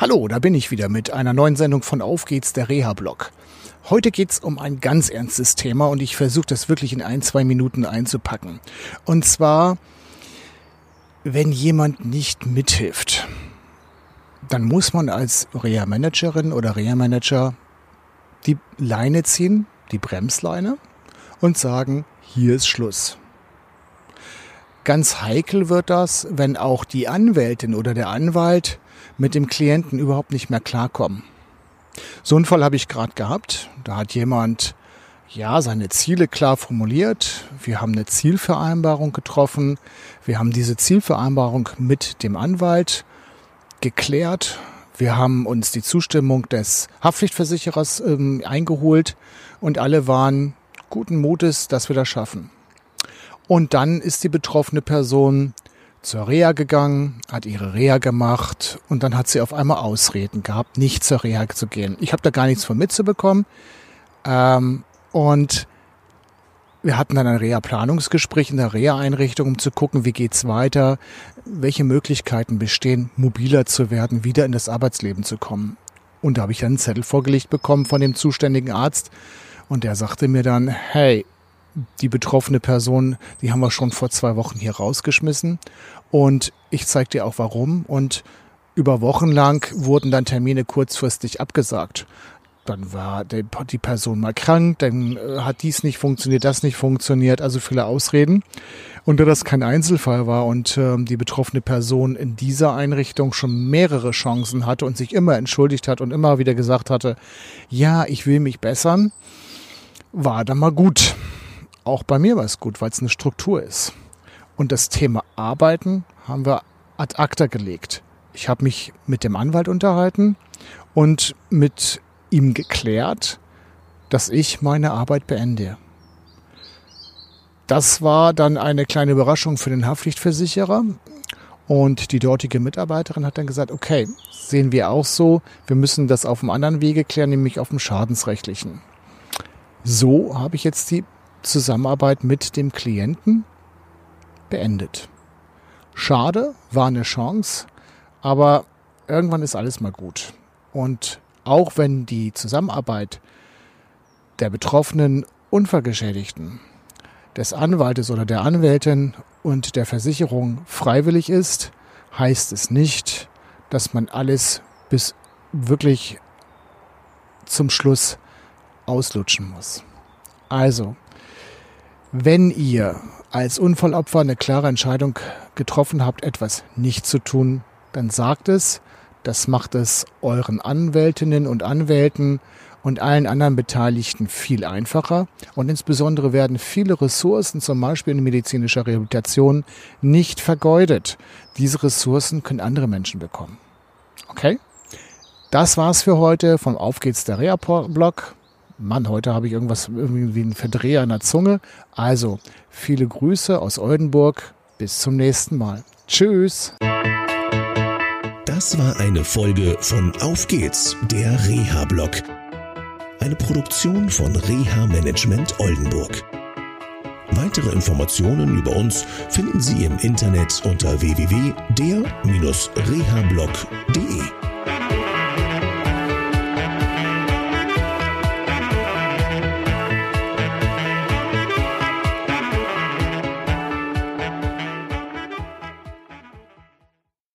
Hallo, da bin ich wieder mit einer neuen Sendung von Auf geht's, der Reha-Blog. Heute geht's um ein ganz ernstes Thema und ich versuche das wirklich in ein, zwei Minuten einzupacken. Und zwar, wenn jemand nicht mithilft, dann muss man als Reha-Managerin oder Reha-Manager die Leine ziehen, die Bremsleine und sagen, hier ist Schluss. Ganz heikel wird das, wenn auch die Anwältin oder der Anwalt mit dem Klienten überhaupt nicht mehr klarkommen. So einen Fall habe ich gerade gehabt. Da hat jemand ja seine Ziele klar formuliert. Wir haben eine Zielvereinbarung getroffen. Wir haben diese Zielvereinbarung mit dem Anwalt geklärt. Wir haben uns die Zustimmung des Haftpflichtversicherers ähm, eingeholt und alle waren guten Mutes, dass wir das schaffen. Und dann ist die betroffene Person zur Reha gegangen, hat ihre Reha gemacht und dann hat sie auf einmal Ausreden gehabt, nicht zur Reha zu gehen. Ich habe da gar nichts von mitzubekommen. Ähm, und wir hatten dann ein Reha-Planungsgespräch in der Reha-Einrichtung, um zu gucken, wie geht's weiter, welche Möglichkeiten bestehen, mobiler zu werden, wieder in das Arbeitsleben zu kommen. Und da habe ich dann einen Zettel vorgelegt bekommen von dem zuständigen Arzt und der sagte mir dann, hey, die betroffene Person, die haben wir schon vor zwei Wochen hier rausgeschmissen. Und ich zeige dir auch warum. Und über Wochen lang wurden dann Termine kurzfristig abgesagt. Dann war die Person mal krank, dann äh, hat dies nicht funktioniert, das nicht funktioniert, also viele Ausreden. Und da das kein Einzelfall war und äh, die betroffene Person in dieser Einrichtung schon mehrere Chancen hatte und sich immer entschuldigt hat und immer wieder gesagt hatte, ja, ich will mich bessern, war dann mal gut. Auch bei mir war es gut, weil es eine Struktur ist. Und das Thema Arbeiten haben wir ad acta gelegt. Ich habe mich mit dem Anwalt unterhalten und mit ihm geklärt, dass ich meine Arbeit beende. Das war dann eine kleine Überraschung für den Haftpflichtversicherer. Und die dortige Mitarbeiterin hat dann gesagt, okay, sehen wir auch so, wir müssen das auf einem anderen Wege klären, nämlich auf dem schadensrechtlichen. So habe ich jetzt die Zusammenarbeit mit dem Klienten beendet. Schade, war eine Chance, aber irgendwann ist alles mal gut. Und auch wenn die Zusammenarbeit der betroffenen Unfallgeschädigten, des Anwaltes oder der Anwältin und der Versicherung freiwillig ist, heißt es nicht, dass man alles bis wirklich zum Schluss auslutschen muss. Also, wenn ihr als Unfallopfer eine klare Entscheidung getroffen habt, etwas nicht zu tun, dann sagt es. Das macht es euren Anwältinnen und Anwälten und allen anderen Beteiligten viel einfacher. Und insbesondere werden viele Ressourcen, zum Beispiel in medizinischer Rehabilitation, nicht vergeudet. Diese Ressourcen können andere Menschen bekommen. Okay? Das war's für heute vom Auf geht's der Reha-Blog. Mann, heute habe ich irgendwas irgendwie wie ein Verdreher an der Zunge. Also, viele Grüße aus Oldenburg. Bis zum nächsten Mal. Tschüss. Das war eine Folge von Auf geht's, der Reha-Blog. Eine Produktion von Reha Management Oldenburg. Weitere Informationen über uns finden Sie im Internet unter www.der-rehablog.de.